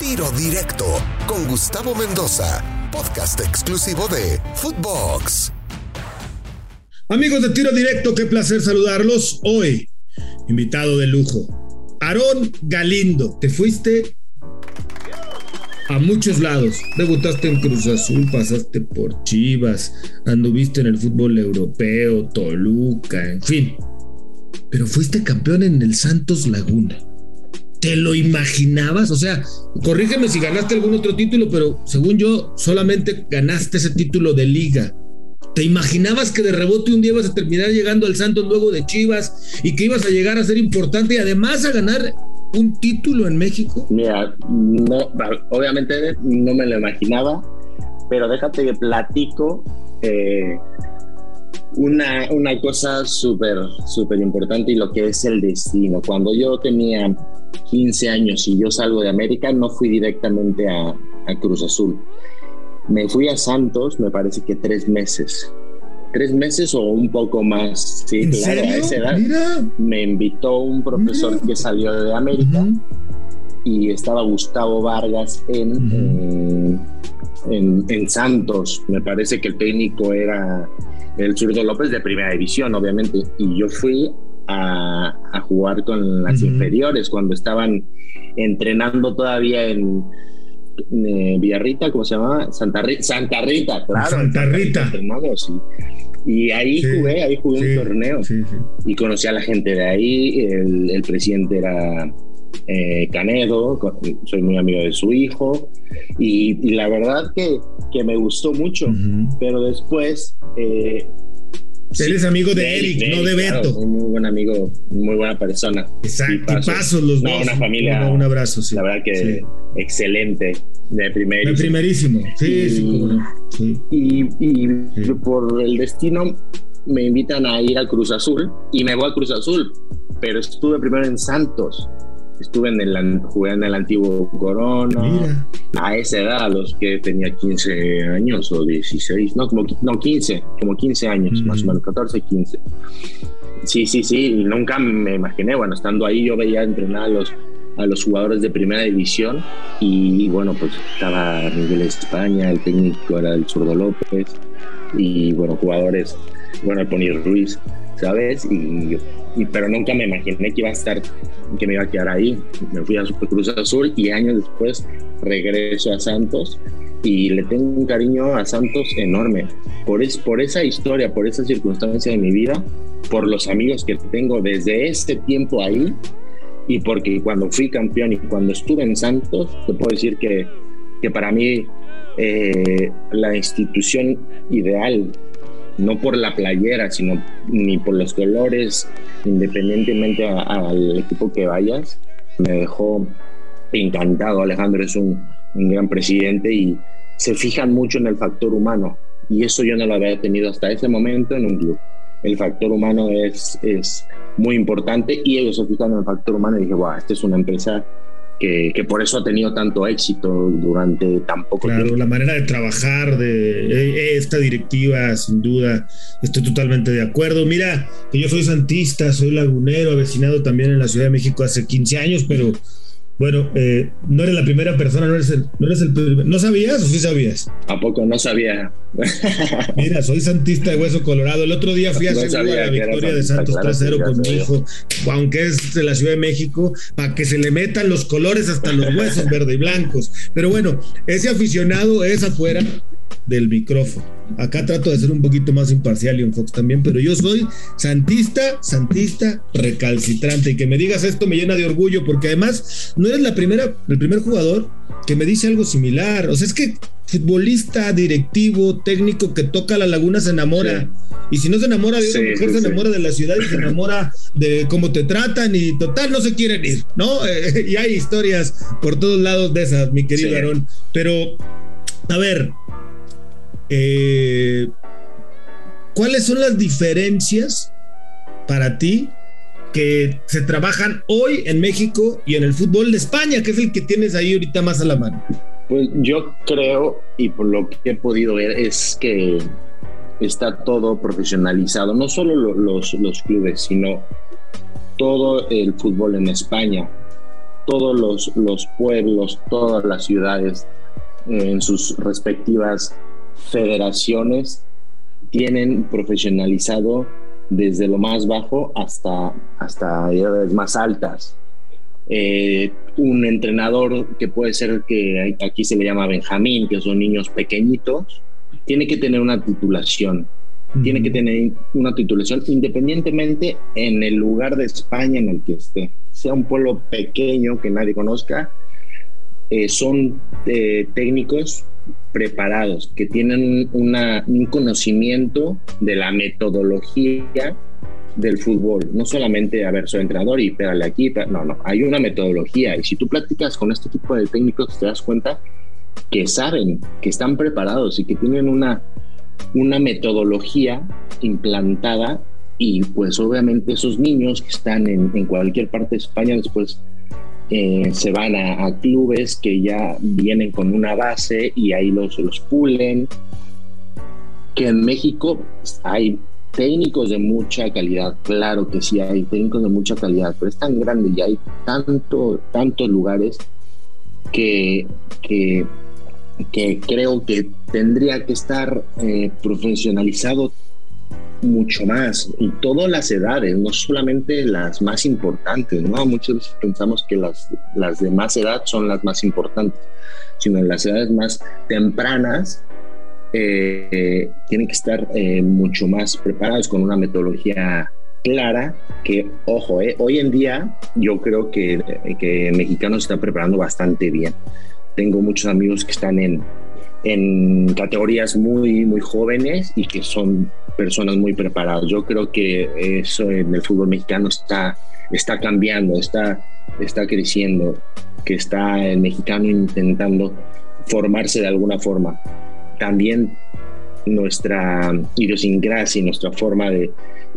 Tiro Directo con Gustavo Mendoza, podcast exclusivo de Footbox. Amigos de Tiro Directo, qué placer saludarlos hoy. Invitado de lujo, Aarón Galindo. Te fuiste a muchos lados. Debutaste en Cruz Azul, pasaste por Chivas, anduviste en el fútbol europeo, Toluca, en fin. Pero fuiste campeón en el Santos Laguna. ¿Te lo imaginabas? O sea, corrígeme si ganaste algún otro título, pero según yo, solamente ganaste ese título de liga. ¿Te imaginabas que de rebote un día ibas a terminar llegando al Santos luego de Chivas y que ibas a llegar a ser importante y además a ganar un título en México? Mira, no, obviamente no me lo imaginaba, pero déjate que platico eh, una, una cosa súper, súper importante y lo que es el destino. Cuando yo tenía 15 años y yo salgo de América, no fui directamente a, Cruz Azul. Me fui a Santos, me parece que tres meses. Tres meses o un poco más. Sí, claro, a esa edad. Me invitó un profesor que salió de América y estaba Gustavo Vargas en, en, en, Santos. Me parece que el técnico era el zurdo López de primera división, obviamente. Y yo fui a, jugar con las inferiores cuando estaban entrenando todavía en eh, Villarrita, ¿cómo se llama? Santa, Rita, Santa Rita, claro. Santa Rita. Y ahí jugué, ahí jugué un torneo. Y conocí a la gente de ahí. El, presidente era eh, Canedo, soy muy amigo de su hijo. Y, la verdad que, que, me gustó mucho. Pero después eh, Eres amigo de, Eric, no de Beto. muy buen amigo, muy buena persona. Exacto, pasos los dos. una familia. Un, abrazo, sí. La verdad que excelente, de primerísimo. De primerísimo, sí, sí, Y, y por el destino me invitan a ir a Cruz Azul y me voy a Cruz Azul, pero estuve primero en Santos estuve en el, jugué en el antiguo Corona. A esa edad, a los que tenía 15 años o 16, no, como no, 15, como 15 años, más o menos, 14, 15. Sí, sí, sí, nunca me imaginé, bueno, estando ahí yo veía entrenar a los, a los jugadores de primera división y, bueno, pues estaba Miguel España, el técnico era el Zurdo López y bueno, jugadores, bueno, el Pony Ruiz, ¿sabes? Y, y, pero nunca me imaginé que iba a estar que me iba a quedar ahí. Me fui a Cruz Azul y años después regreso a Santos y le tengo un cariño a Santos enorme por, es, por esa historia, por esa circunstancia de mi vida, por los amigos que tengo desde ese tiempo ahí y porque cuando fui campeón y cuando estuve en Santos, te puedo decir que, que para mí eh, la institución ideal no por la playera, sino ni por los colores, independientemente al equipo que vayas. Me dejó encantado. Alejandro es un, gran presidente y se fijan mucho en el factor humano. Y eso yo no lo había tenido hasta ese momento en un club. El factor humano es, es muy importante y ellos se fijan en el factor humano y dije, wow, esta es una empresa que, por eso ha tenido tanto éxito durante tan poco claro, tiempo. la manera de trabajar de eh, esta directiva, sin duda, estoy totalmente de acuerdo. Mira, que yo soy santista, soy lagunero, avecinado también en la Ciudad de México hace 15 años, pero bueno, eh, no eres la primera persona, no eres el, no eres el ¿No sabías o sí sabías? ¿A poco no sabía? Mira, soy santista de hueso colorado. El otro día fui a no la victoria de Santos 3-0 con mi hijo, aunque es de la Ciudad de México, para que se le metan los colores hasta los huesos verde y blancos. Pero bueno, ese aficionado es afuera del micrófono. Acá trato de ser un poquito más imparcial y un Fox también, pero yo soy santista, santista, recalcitrante. Y que me digas esto me llena de orgullo, porque además no eres la primera, el primer jugador que me dice algo similar. O sea, es que futbolista, directivo, técnico que toca la laguna se enamora. Y si no se enamora de una mujer, se enamora de la ciudad y se enamora de cómo te tratan y total no se quieren ir, ¿no? y hay historias por todos lados de esas, mi querido Aarón. Pero, a ver, eh, ¿Cuáles son las diferencias para ti que se trabajan hoy en México y en el fútbol de España, que es el que tienes ahí ahorita más a la mano? Pues yo creo, y por lo que he podido ver, es que está todo profesionalizado, no solo los, clubes, sino todo el fútbol en España. todos los, los pueblos, todas las ciudades eh, en sus respectivas federaciones tienen profesionalizado desde lo más bajo hasta, hasta edades más altas. Eh, un entrenador que puede ser que aquí se le llama Benjamín, que son niños pequeñitos, tiene que tener una titulación. Tiene que tener una titulación independientemente en el lugar de España en el que esté. Sea un pueblo pequeño que nadie conozca, eh, son eh, técnicos preparados, que tienen un conocimiento de la metodología del fútbol. No solamente, a ver, entrenador y pégale aquí, no, no, hay una metodología. Y si tú platicas con este tipo de técnicos, te das cuenta que saben, que están preparados y que tienen una, una metodología implantada y pues obviamente esos niños que están en, en cualquier parte de España después eh, se van a, clubes que ya vienen con una base y ahí los, los pulen. Que en México hay técnicos de mucha calidad, claro que sí hay técnicos de mucha calidad, pero es tan grande y hay tanto, tantos lugares que, que, creo que tendría que estar eh, profesionalizado mucho más y todas las edades, no solamente las más importantes, ¿no? Muchas veces pensamos que las, las de más edad son las más importantes, sino en las edades más tempranas eh, tienen que estar eh, mucho más preparados con una metodología clara que, ojo, eh, hoy en día yo creo que, que Mexicano se está preparando bastante bien. Tengo muchos amigos que están en, en categorías muy, muy jóvenes y que son personas muy preparadas. Yo creo que eso en el fútbol mexicano está, está cambiando, está, está creciendo, que está el mexicano intentando formarse de alguna forma. También nuestra idiosincrasia y nuestra forma de,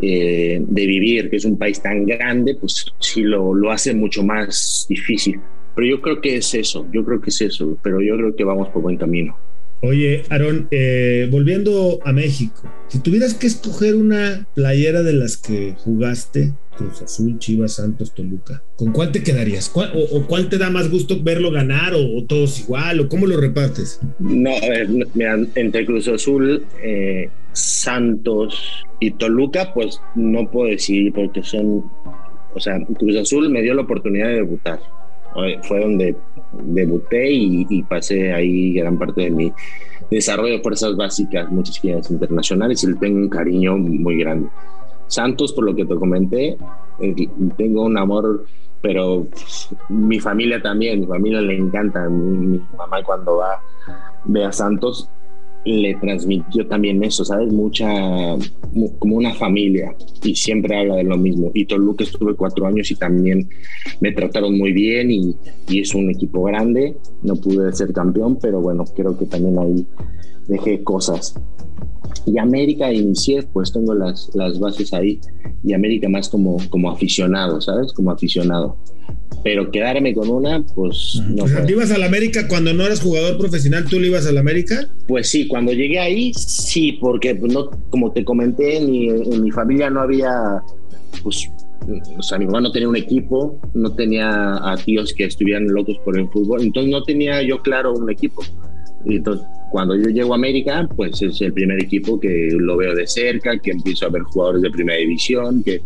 eh, de vivir, que es un país tan grande, pues sí lo, lo hace mucho más difícil. Pero yo creo que es eso, yo creo que es eso, pero yo creo que vamos por buen camino. Oye, Aaron, eh, volviendo a México, si tuvieras que escoger una playera de las que jugaste, Cruz Azul, Chivas, Santos, Toluca, ¿con cuál te quedarías? o, cuál te da más gusto verlo ganar? O, todos igual? ¿O cómo lo repartes? No, mira, entre Cruz Azul, eh, Santos y Toluca, pues no puedo decir porque son, o sea, Cruz Azul me dio la oportunidad de debutar fue donde debuté y, pasé ahí gran parte de mi desarrollo de fuerzas básicas, muchas giras internacionales y le tengo un cariño muy grande. Santos, por lo que te comenté, eh, tengo un amor, pero mi familia también, mi familia le encanta. Mi, mi mamá cuando va, ve a Santos, le transmitió también eso, ¿sabes? Mucha, como una familia y siempre habla de lo mismo. Y Toluca estuve cuatro años y también me trataron muy bien y, y, es un equipo grande. No pude ser campeón, pero bueno, creo que también ahí dejé cosas. Y América inicié, pues tengo las, las bases ahí. Y América más como, como aficionado, ¿sabes? Como aficionado pero quedarme con una, pues no. ¿Tú ibas al América cuando no eras jugador profesional? ¿Tú le ibas al América? Pues sí, cuando llegué ahí, sí, porque pues, no, como te comenté, ni en mi familia no había, pues, o sea, mi mamá no tenía un equipo, no tenía a tíos que estuvieran locos por el fútbol, entonces no tenía yo claro un equipo. Entonces, cuando yo llego a América, pues es el primer equipo que lo veo de cerca, que empiezo a ver jugadores de primera división, que,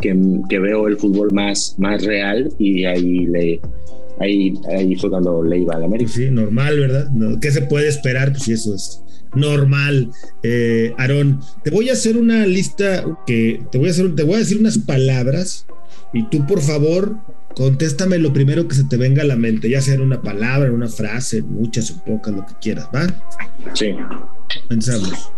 que, veo el fútbol más, más real y ahí le, Ahí, ahí, fue cuando le iba a América. Sí, normal, ¿verdad? ¿Qué se puede esperar? Pues eso es normal. Eh, Aarón, te voy a hacer una lista que te voy a hacer, te voy a decir unas palabras y tú por favor Contéstame lo primero que se te venga a la mente, ya sea en una palabra, en una frase, muchas o pocas, lo que quieras, ¿va? Sí. Pensamos.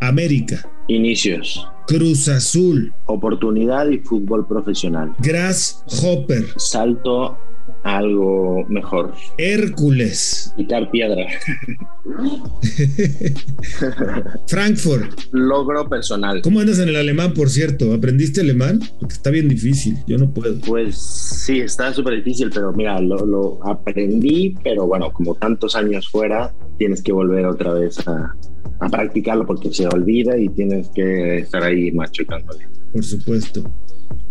América. Inicios. Cruz Azul. Oportunidad y fútbol profesional. Grasshopper. Salto algo mejor. Hércules. Quitar piedra. Frankfurt. Logro personal. ¿Cómo andas en el alemán, por cierto? ¿Aprendiste alemán? Porque está bien difícil, yo no puedo. Pues sí, está súper difícil, pero mira, lo, aprendí, pero bueno, como tantos años fuera, tienes que volver otra vez a, a practicarlo porque se olvida y tienes que estar ahí machucándole. Por supuesto.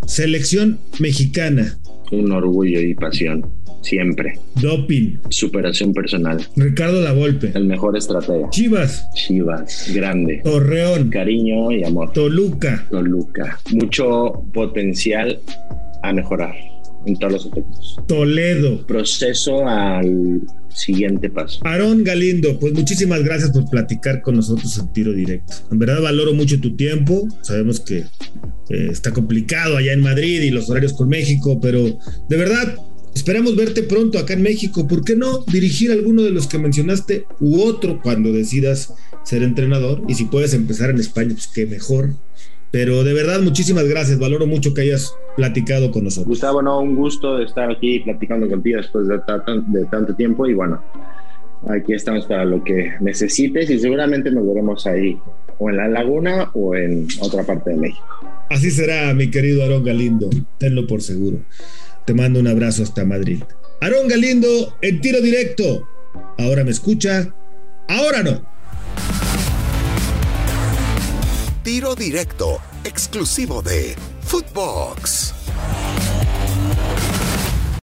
Selección mexicana un orgullo y pasión. siempre. Doping. Superación personal. Ricardo Lavolpe. El mejor estratega. Chivas. Chivas, grande. Torreón. Cariño y amor. Toluca. Toluca. Mucho potencial a mejorar en todos los aspectos. Toledo. Proceso al siguiente paso. Aarón Galindo, pues muchísimas gracias por platicar con nosotros en tiro directo. En verdad valoro mucho tu tiempo. Sabemos que eh, está complicado allá en Madrid y los horarios con México, pero de verdad esperamos verte pronto acá en México. ¿Por qué no dirigir alguno de los que mencionaste u otro cuando decidas ser entrenador? Y si puedes empezar en España, pues qué mejor. Pero de verdad, muchísimas gracias. Valoro mucho que hayas platicado con nosotros. Gustavo, no, un gusto de estar aquí platicando contigo después de, de tanto tiempo. Y bueno, aquí estamos para lo que necesites y seguramente nos veremos ahí, o en la laguna o en otra parte de México. Así será, mi querido Aarón Galindo. Tenlo por seguro. Te mando un abrazo hasta Madrid. Aarón Galindo, en tiro directo. Ahora me escucha, ahora no. Tiro directo, exclusivo de Footbox.